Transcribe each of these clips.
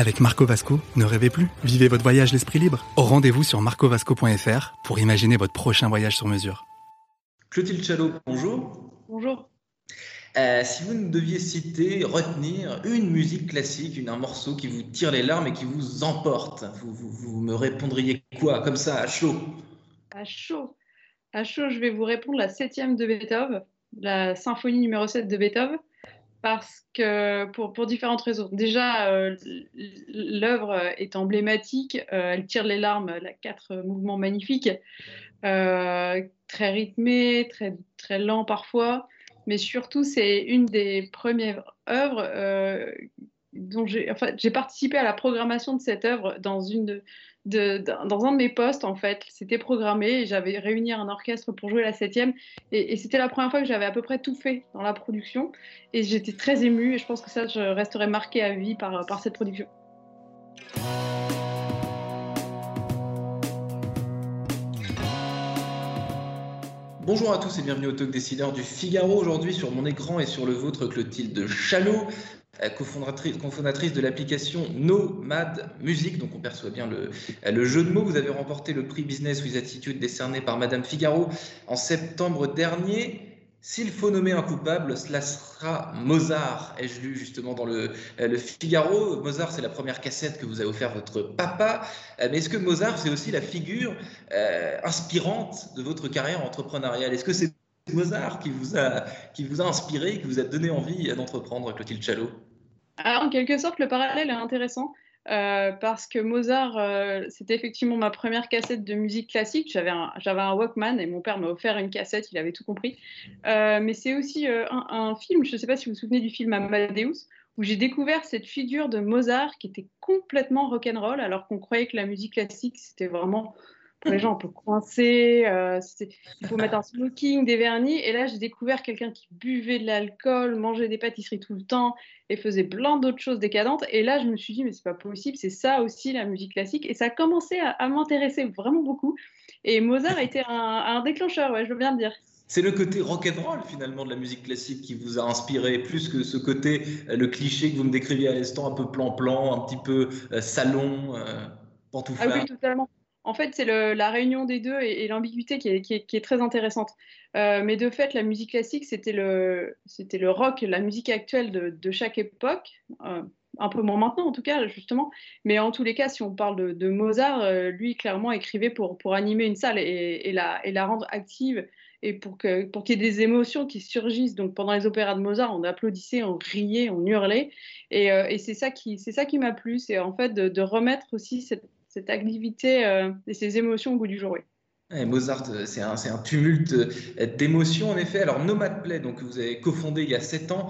Avec Marco Vasco, ne rêvez plus, vivez votre voyage l'esprit libre. Au rendez-vous sur marcovasco.fr pour imaginer votre prochain voyage sur mesure. Clotilde Chalot, bonjour. Bonjour. Euh, si vous ne deviez citer, retenir une musique classique, une, un morceau qui vous tire les larmes et qui vous emporte, vous, vous- vous me répondriez quoi, comme ça, à chaud? À chaud. À chaud, je vais vous répondre la septième de Beethoven, la symphonie numéro 7 de Beethoven, parce que pour, différentes raisons. Déjà, euh, l'œuvre est emblématique, euh, elle tire les larmes, elle a quatre mouvements magnifiques, euh, très rythmés, très, très lents parfois, mais surtout, c'est une des premières œuvres dont j'ai enfin, participé à la programmation de cette œuvre dans une dans un de mes postes, en fait, c'était programmé et j'avais réuni un orchestre pour jouer la septième. Et, c'était la première fois que j'avais à peu près tout fait dans la production. Et j'étais très émue et je pense que ça, je resterai marquée à vie par, par cette production. Bonjour à tous et bienvenue au Talk Décideur du Figaro. Aujourd'hui, sur mon écran et sur le vôtre, Clotilde Chalot, cofondatrice, cofondatrice de l'application Nomad Music. Donc, on perçoit bien le, euh, jeu de mots. Vous avez remporté le prix Business with Attitude décerné par Madame Figaro en septembre dernier. S'il faut nommer un coupable, cela sera Mozart, ai-je lu justement dans le, euh, le Figaro? Mozart, c'est la première cassette que vous a offert votre papa. Euh, Mais est-ce que Mozart, c'est aussi la figure euh, inspirante de votre carrière entrepreneuriale? Est-ce que c'est Mozart qui vous a, qui vous a inspiré, qui vous a donné envie d'entreprendre, Clotilde Chalot? Alors, en quelque sorte, le parallèle est intéressant euh, parce que Mozart, euh, c'était effectivement ma première cassette de musique classique. J'avais un, Walkman et mon père m'a offert une cassette, il avait tout compris. Euh, mais c'est aussi euh, un, un film, je ne sais pas si vous vous souvenez du film Amadeus, où j'ai découvert cette figure de Mozart qui était complètement rock'n'roll, alors qu'on croyait que la musique classique, c'était vraiment les gens un peu coincés, euh, il faut mettre un smoking, des vernis. Et là, j'ai découvert quelqu'un qui buvait de l'alcool, mangeait des pâtisseries tout le temps et faisait plein d'autres choses décadentes. Et là, je me suis dit, mais c'est pas possible, c'est ça aussi la musique classique. Et ça a commencé à, à m'intéresser vraiment beaucoup. Et Mozart a été un, un déclencheur, ouais, je veux bien le dire. C'est le côté rock'n'roll finalement de la musique classique qui vous a inspiré, plus que ce côté, euh, le cliché que vous me décriviez à l'instant, un peu plan-plan, un petit peu euh, salon, euh, Ah oui, totalement. En fait, c'est la réunion des deux et, l'ambiguïté qui est, très intéressante. Euh, mais de fait, la musique classique, c'était le, rock, la musique actuelle de, chaque époque. Euh, un peu moins maintenant, en tout cas, justement. Mais en tous les cas, si on parle de, Mozart, euh, lui, clairement, écrivait pour, animer une salle et, la, rendre active et pour qu'il y ait des émotions qui surgissent. Donc, pendant les opéras de Mozart, on applaudissait, on riait, on hurlait. Et, et c'est ça qui, c'est ça qui m'a plu, c'est en fait de, de remettre aussi cette, cette activité euh, et ces émotions au goût du jour. oui. Ouais, Mozart, euh, c'est un, tumulte euh, d'émotions, en effet. Alors, Nomad Play, donc, que vous avez cofondé il y a 7 ans,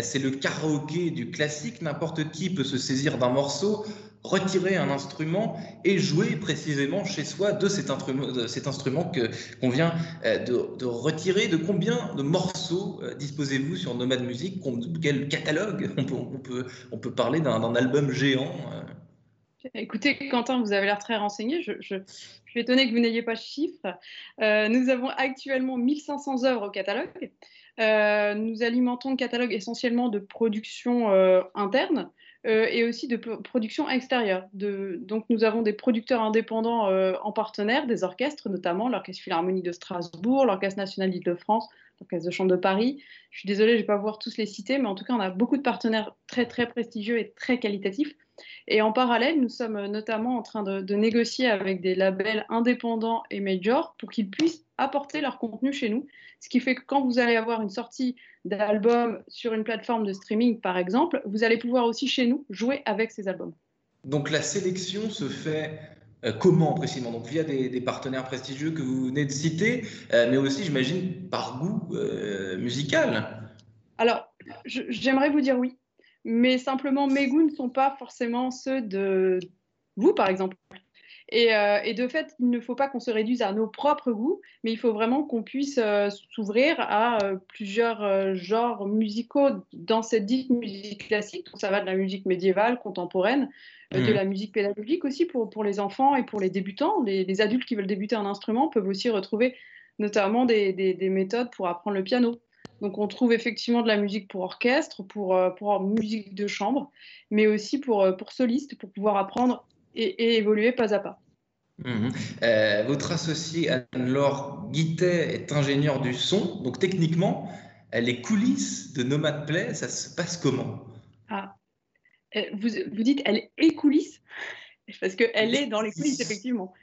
c'est le karaoké du classique. N'importe qui peut se saisir d'un morceau, retirer un instrument et jouer précisément chez soi de cet instrument, que, qu'on vient de, retirer. De combien de morceaux disposez-vous sur Nomad Music Quel catalogue? On peut, parler d'un, album géant. Écoutez, Quentin, vous avez l'air très renseigné. Je, suis étonnée que vous n'ayez pas de chiffres. Euh, nous avons actuellement 1500 œuvres au catalogue. Euh, nous alimentons le catalogue essentiellement de production euh, interne euh, et aussi de production extérieure. Donc, nous avons des producteurs indépendants en partenaire, des orchestres notamment, l'Orchestre Philharmonique de Strasbourg, l'Orchestre National d'Île-de-France, l'Orchestre de Chambre de Paris. Je suis désolée, je ne vais pas pouvoir tous les citer, mais en tout cas, on a beaucoup de partenaires très, très prestigieux et très qualitatifs. Et en parallèle, nous sommes notamment en train de, de négocier avec des labels indépendants et majors pour qu'ils puissent apporter leur contenu chez nous. Ce qui fait que quand vous allez avoir une sortie d'album sur une plateforme de streaming, par exemple, vous allez pouvoir aussi chez nous jouer avec ces albums. Donc la sélection se fait euh, comment précisément? Donc via des, des partenaires prestigieux que vous venez de citer, euh, mais aussi j'imagine par goût euh, musical. Alors, j'aimerais vous dire oui, mais simplement mes goûts ne sont pas forcément ceux de vous, par exemple. Euh, et, de fait, il ne faut pas qu'on se réduise à nos propres goûts, mais il faut vraiment qu'on puisse euh, s'ouvrir à euh, plusieurs genres musicaux dans cette dite musique classique. Donc, ça va de la musique médiévale, contemporaine, de mmh. la musique pédagogique aussi pour, pour les enfants et pour les débutants. Les, adultes qui veulent débuter un instrument peuvent aussi retrouver notamment des, des, méthodes pour apprendre le piano. Donc on trouve effectivement de la musique pour orchestre, pour, pour musique de chambre, mais aussi pour, pour solistes, pour pouvoir apprendre et, évoluer pas à pas. Mhm. Euh, votre associée Anne-Laure Guittet est ingénieure du son, donc techniquement, les coulisses de Nomad Play, ça se passe comment? Ah. Euh, vous, vous, dites elle est coulisses? Parce qu'elle est dans les coulisses, effectivement.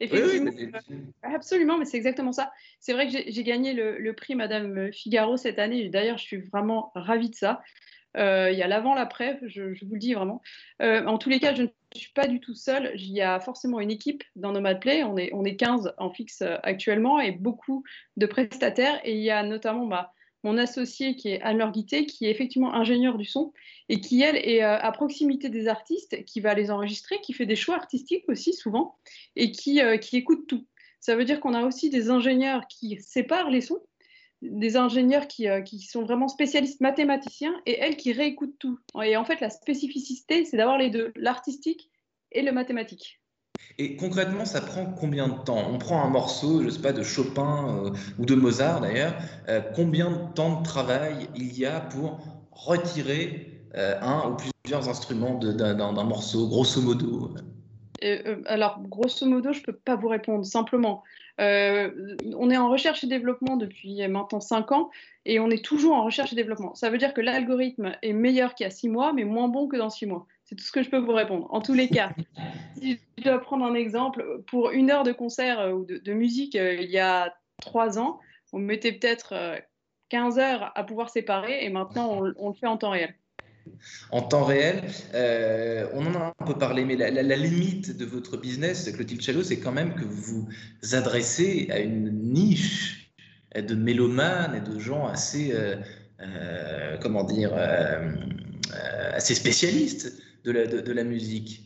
Effectivement, euh, absolument, mais c'est exactement ça. C'est vrai que j'ai gagné le, le, prix Madame Figaro cette année. D'ailleurs, je suis vraiment ravie de ça. Euh, il y a l'avant, l'après, je, je, vous le dis vraiment. Euh, en tous les cas, je ne suis pas du tout seule. Il y a forcément une équipe dans Nomad Play. On est, on est 15 en fixe euh, actuellement et beaucoup de prestataires. Et il y a notamment bah, mon associé qui est Guité, qui est effectivement ingénieur du son et qui, elle, est à proximité des artistes, qui va les enregistrer, qui fait des choix artistiques aussi souvent et qui, qui écoute tout. Ça veut dire qu'on a aussi des ingénieurs qui séparent les sons des ingénieurs euh, qui, sont vraiment spécialistes mathématiciens et elles qui réécoutent tout. Et en fait, la spécificité, c'est d'avoir les deux, l'artistique et le mathématique. Et concrètement, ça prend combien de temps? On prend un morceau, je ne sais pas, de Chopin euh, ou de Mozart d'ailleurs. Euh, combien de temps de travail il y a pour retirer un ou plusieurs instruments d'un morceau, grosso modo? Alors, grosso modo, je ne peux pas vous répondre. Simplement, euh, on est en recherche et développement depuis maintenant 5 ans et on est toujours en recherche et développement. Ça veut dire que l'algorithme est meilleur qu'il y a 6 mois, mais moins bon que dans 6 mois. C'est tout ce que je peux vous répondre. En tous les cas, si je dois prendre un exemple, pour une heure de concert euh, ou de, musique euh, il y a 3 ans, on mettait peut-être 15 heures à pouvoir séparer et maintenant on le fait en temps réel en temps réel. Euh, on en a un peu parlé, mais la, limite de votre business, Clotilde Chalot, c'est quand même que vous vous adressez à une niche de mélomanes et de gens assez, euh, euh, comment dire, assez spécialistes de la musique.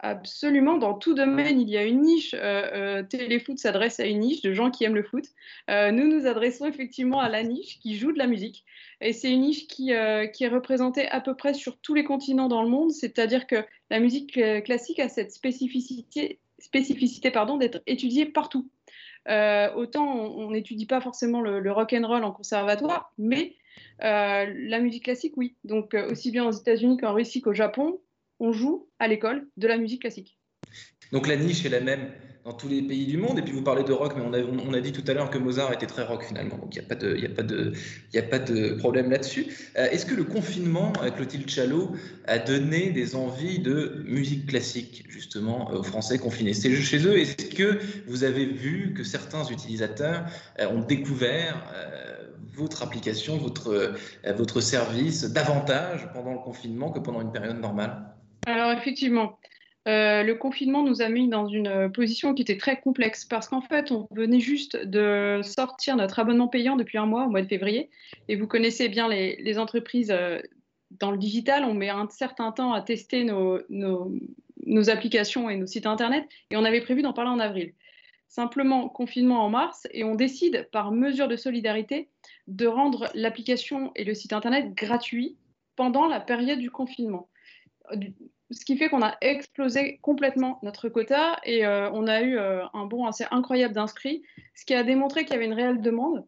Absolument, dans tout domaine, il y a une niche. Euh, euh, Téléfoot s'adresse à une niche de gens qui aiment le foot. Euh, nous nous adressons effectivement à la niche qui joue de la musique. Et c'est une niche qui, qui, est représentée à peu près sur tous les continents dans le monde. C'est-à-dire que la musique classique a cette spécificité, spécificité pardon, d'être étudiée partout. autant on n'étudie pas forcément le, le, rock and roll en conservatoire, mais la musique classique, oui. Donc aussi bien aux États-Unis qu'en Russie qu'au Japon, on joue à l'école de la musique classique. Donc la niche est la même dans tous les pays du monde. Et puis vous parlez de rock, mais on a, dit tout à l'heure que Mozart était très rock finalement. Donc il n'y a, pas de, a, problème là-dessus. Euh, est-ce que le confinement, avec Clotilde Chalot, a donné des envies de musique classique justement aux Français confinés? C'est chez eux. Est-ce que vous avez vu que certains utilisateurs euh, ont découvert euh, votre application, votre service davantage pendant le confinement que pendant une période normale? Alors effectivement, euh, le confinement nous a mis dans une position qui était très complexe parce qu'en fait, on venait juste de sortir notre abonnement payant depuis un mois, au mois de février. Et vous connaissez bien les, entreprises euh, dans le digital, on met un certain temps à tester nos, nos, applications et nos sites Internet et on avait prévu d'en parler en avril. Simplement, confinement en mars et on décide par mesure de solidarité de rendre l'application et le site Internet gratuits pendant la période du confinement ce qui fait qu'on a explosé complètement notre quota et euh, on a eu euh, un bond assez incroyable d'inscrits, ce qui a démontré qu'il y avait une réelle demande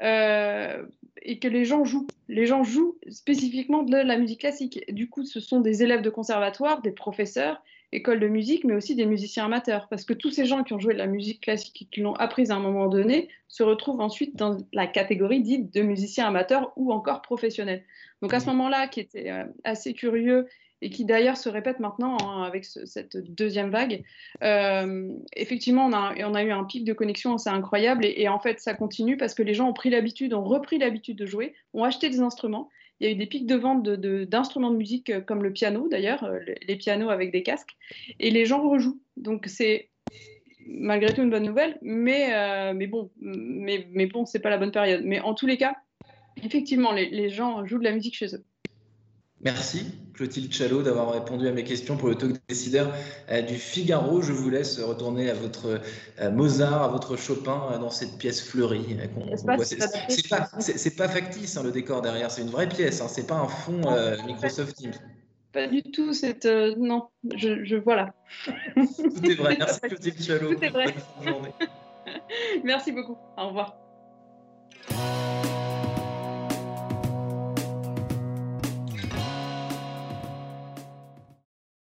euh, et que les gens jouent. Les gens jouent spécifiquement de la musique classique. Du coup, ce sont des élèves de conservatoire, des professeurs, écoles de musique, mais aussi des musiciens amateurs. Parce que tous ces gens qui ont joué de la musique classique et qui l'ont apprise à un moment donné se retrouvent ensuite dans la catégorie dite de musiciens amateurs ou encore professionnels. Donc à ce moment-là, qui était assez curieux et qui d'ailleurs se répète maintenant hein, avec cette deuxième vague. Euh, effectivement, on a, eu un pic de connexion assez incroyable et, en fait, ça continue parce que les gens ont pris l'habitude, ont repris l'habitude de jouer, ont acheté des instruments. Il y a eu des pics de vente d'instruments de, musique euh, comme le piano d'ailleurs, euh, les pianos avec des casques, et les gens rejouent. Donc c'est malgré tout une bonne nouvelle, mais, bon, mais, mais c'est pas la bonne période. Mais en tous les cas, effectivement, les gens jouent de la musique chez eux. Merci Clotilde Chalot d'avoir répondu à mes questions pour le talk décideur euh, du Figaro. Je vous laisse retourner à votre euh, Mozart, à votre Chopin euh, dans cette pièce fleurie. C'est pas, factice hein, le décor derrière, c'est une vraie pièce, hein, c'est pas un fond Microsoft Teams. Pas du tout, c'est non, je, je voilà. Tout est vrai. Merci Clotilde Chalot. Tout est vrai. Merci beaucoup. Au revoir.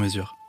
mesure.